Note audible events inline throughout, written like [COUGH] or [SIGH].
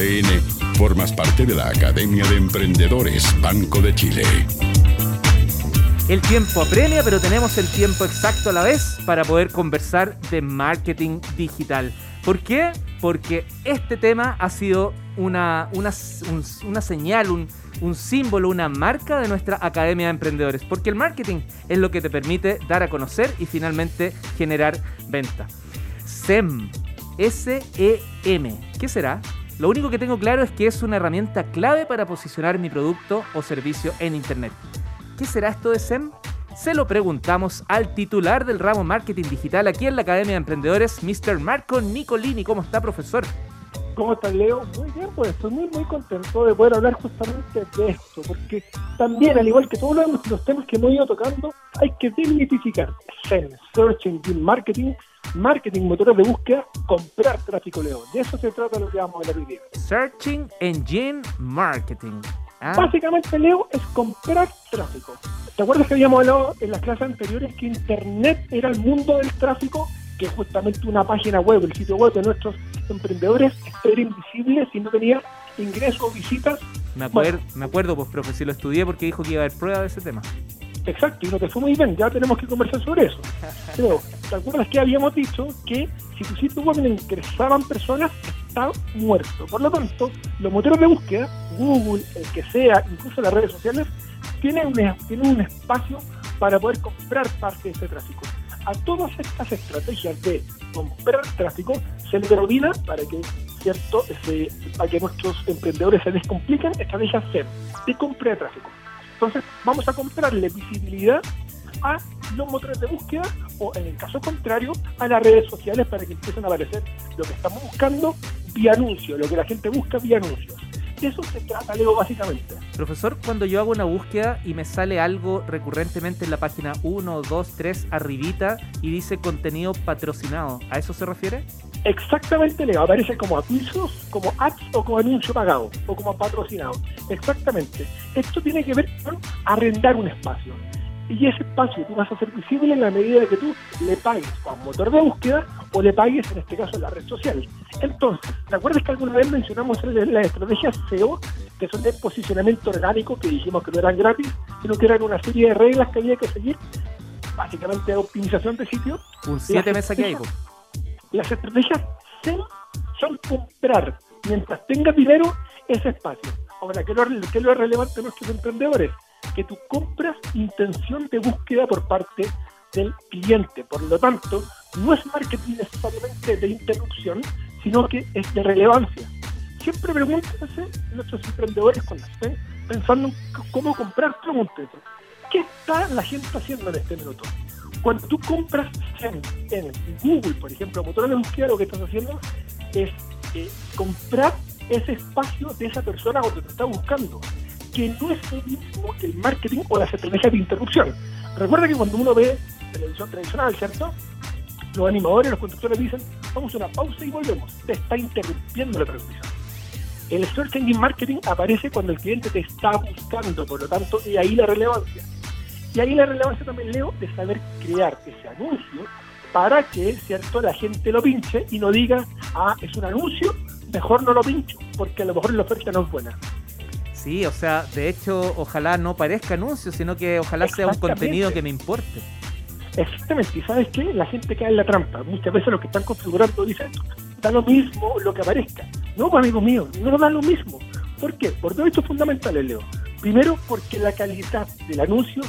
ADN, formas parte de la Academia de Emprendedores Banco de Chile. El tiempo apremia, pero tenemos el tiempo exacto a la vez para poder conversar de marketing digital. ¿Por qué? Porque este tema ha sido una, una, una señal, un, un símbolo, una marca de nuestra Academia de Emprendedores. Porque el marketing es lo que te permite dar a conocer y finalmente generar venta. SEM, S-E-M. ¿Qué será? Lo único que tengo claro es que es una herramienta clave para posicionar mi producto o servicio en Internet. ¿Qué será esto de SEM? Se lo preguntamos al titular del ramo Marketing Digital aquí en la Academia de Emprendedores, Mr. Marco Nicolini. ¿Cómo está, profesor? ¿Cómo estás, Leo? Muy bien, pues estoy muy, muy contento de poder hablar justamente de esto, porque también, al igual que todos los, temas que hemos ido tocando, hay que desmitificar SEM, Search Engine Marketing, marketing, motores de búsqueda, comprar tráfico, Leo. De eso se trata lo que vamos a hablar hoy Searching Engine Marketing. Ah. Básicamente, Leo, es comprar tráfico. ¿Te acuerdas que habíamos hablado en las clases anteriores que Internet era el mundo del tráfico? Que justamente una página web, el sitio web de nuestros emprendedores era invisible si no tenía ingresos o visitas. Me, acuerdo, me acuerdo, pues, profe, si lo estudié porque dijo que iba a haber prueba de ese tema. Exacto, y no te fue muy bien, ya tenemos que conversar sobre eso. [LAUGHS] ¿te acuerdas que habíamos dicho que si tu sitio web le ingresaban personas, estaba muerto? Por lo tanto, los motores de búsqueda, Google, el que sea, incluso las redes sociales, tienen un, tienen un espacio para poder comprar parte de ese tráfico. A todas estas estrategias de comprar tráfico se le denomina, para que, cierto, para que nuestros emprendedores se descompliquen, estrategias SEM, de compra de tráfico. Entonces, vamos a comprarle visibilidad a los motores de búsqueda o, en el caso contrario, a las redes sociales para que empiecen a aparecer lo que estamos buscando vía anuncio, lo que la gente busca vía anuncios. De eso se trata, Leo, básicamente. Profesor, cuando yo hago una búsqueda y me sale algo recurrentemente en la página 1, 2, 3, arribita y dice contenido patrocinado, ¿a eso se refiere? Exactamente, Leo. Aparece como avisos, como ads o como anuncio pagado o como patrocinado. Exactamente. Esto tiene que ver con arrendar un espacio. Y ese espacio tú vas a hacer visible en la medida de que tú le pagues a un motor de búsqueda o le pagues, en este caso, a la red social. Entonces, ¿te acuerdas que alguna vez mencionamos las estrategias SEO, que son de posicionamiento orgánico, que dijimos que no eran gratis, sino que eran una serie de reglas que había que seguir, básicamente optimización de sitio? Un 7 meses que hay, las estrategias son comprar, mientras tengas dinero, ese espacio. Ahora, ¿qué es lo, relevante de nuestros emprendedores? Que tú compras intención de búsqueda por parte del cliente. Por lo tanto, no es marketing necesariamente de interrupción, sino que es de relevancia. Siempre pregúntense nuestros emprendedores cuando estén pensando en cómo comprar, pregúntense, ¿qué está la gente haciendo en este minuto? Cuando tú compras en, Google, por ejemplo, motor de búsqueda, lo que estás haciendo es eh, comprar ese espacio de esa persona donde te está buscando, que no es el mismo que el marketing o las estrategias de interrupción. Recuerda que cuando uno ve televisión tradicional, ¿cierto? Los animadores, los conductores dicen, vamos a una pausa y volvemos. Te está interrumpiendo la transmisión. El Search Engine Marketing aparece cuando el cliente te está buscando, por lo tanto, y ahí la relevancia. Y ahí la relevancia también, Leo, de saber crear ese anuncio para que, ¿cierto?, la gente lo pinche y no diga, ah, es un anuncio, mejor no lo pincho, porque a lo mejor la oferta no es buena. Sí, o sea, de hecho, ojalá no parezca anuncio, sino que ojalá sea un contenido que me importe. Exactamente, y sabes qué, la gente cae en la trampa. Muchas veces los que están configurando dicen, da lo mismo lo que aparezca. No, pues, amigo mío, no da lo mismo. ¿Por qué? Por dos hechos fundamentales, Leo. Primero, porque la calidad del anuncio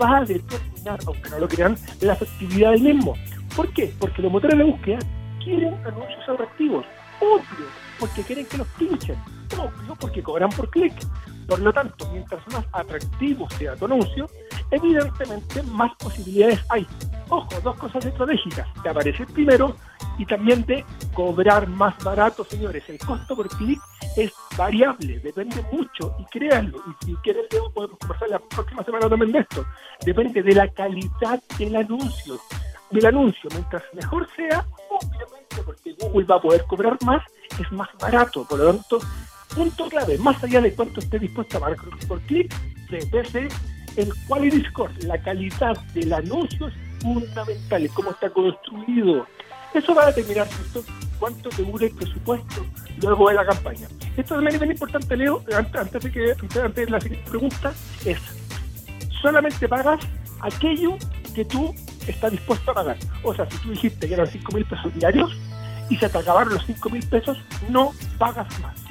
va a determinar, aunque no lo crean, la efectividad del mismo. ¿Por qué? Porque los motores de búsqueda quieren anuncios atractivos, obvio, porque quieren que los pinchen, porque cobran por clic. Por lo tanto, mientras más atractivo sea tu anuncio, evidentemente más posibilidades hay. Ojo, dos cosas estratégicas, de aparecer primero y también de cobrar más barato, señores. El costo por clic es variable, depende mucho, y créanlo, y si quieren podemos conversar la próxima semana también de esto, depende de la calidad del anuncio, del anuncio, mientras mejor sea, obviamente porque Google va a poder cobrar más, es más barato, por lo tanto, punto clave, más allá de cuánto esté dispuesto a pagar por clic, debe el quality score, la calidad del anuncio es fundamental, cómo está construido. Eso va a determinar cuánto te dure el presupuesto luego de la campaña. Esto también es bien importante, Leo, antes, de que antes, de la siguiente pregunta, es solamente pagas aquello que tú estás dispuesto a pagar. O sea, si tú dijiste que eran 5 mil pesos diarios y se te acabaron los 5 mil pesos, no pagas más.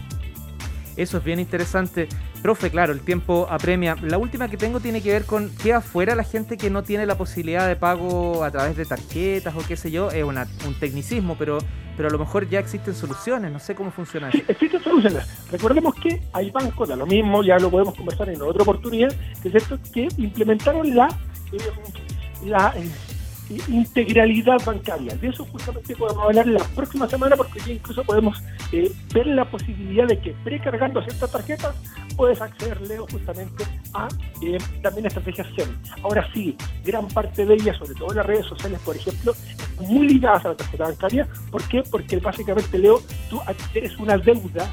Eso es bien interesante. Profe, claro, el tiempo apremia. La última que tengo tiene que ver con que afuera la gente que no tiene la posibilidad de pago a través de tarjetas o qué sé yo. Es un tecnicismo, pero, pero a lo mejor ya existen soluciones. No sé cómo funciona eso. Sí, existen soluciones. Recordemos que hay bancos, de lo mismo, ya lo podemos conversar en otra oportunidad, que es cierto que implementaron la, eh, la eh, integralidad bancaria. De eso justamente podemos hablar la próxima semana porque ya incluso podemos eh, ver la posibilidad de que precargando ciertas tarjetas puedes acceder, Leo, justamente a eh, también estrategias SEM. Ahora sí, gran parte de ellas, sobre todo las redes sociales, por ejemplo, muy ligadas a la tarjeta bancaria. ¿Por qué? Porque básicamente, Leo, tú eres una deuda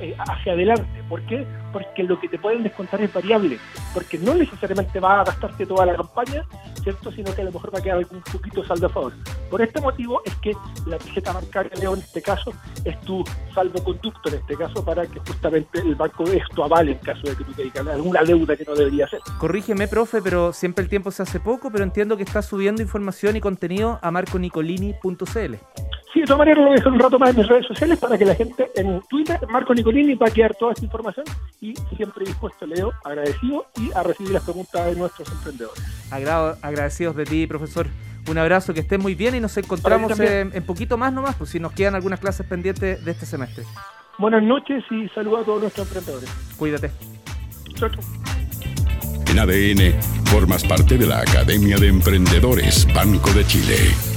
eh, hacia adelante. ¿Por qué? Porque lo que te pueden descontar es variable, porque no necesariamente va a gastarte toda la campaña, ¿cierto? Sino que a lo mejor va a quedar un poquito saldo a favor. Por este motivo es que la tarjeta bancaria, Leo, en este caso, es tu salvoconducto, en este caso, para que justamente el banco esto avale en caso de que tú tengas alguna deuda que no debería ser. Corrígeme, profe, pero siempre el tiempo se hace poco, pero entiendo que está subiendo información y contenido a marconicolini.cl. Sí, de todas maneras lo voy a dejar un rato más en mis redes sociales para que la gente en Twitter, Marco Nicolini, va a quedar toda esta información y siempre dispuesto, Leo, agradecido y a recibir las preguntas de nuestros emprendedores. Agrado, agradecidos de ti, profesor. Un abrazo, que estés muy bien y nos encontramos en, poquito más nomás, pues si nos quedan algunas clases pendientes de este semestre. Buenas noches y saludos a todos nuestros emprendedores. Cuídate. Chau, chau. En ADN, formas parte de la Academia de Emprendedores Banco de Chile.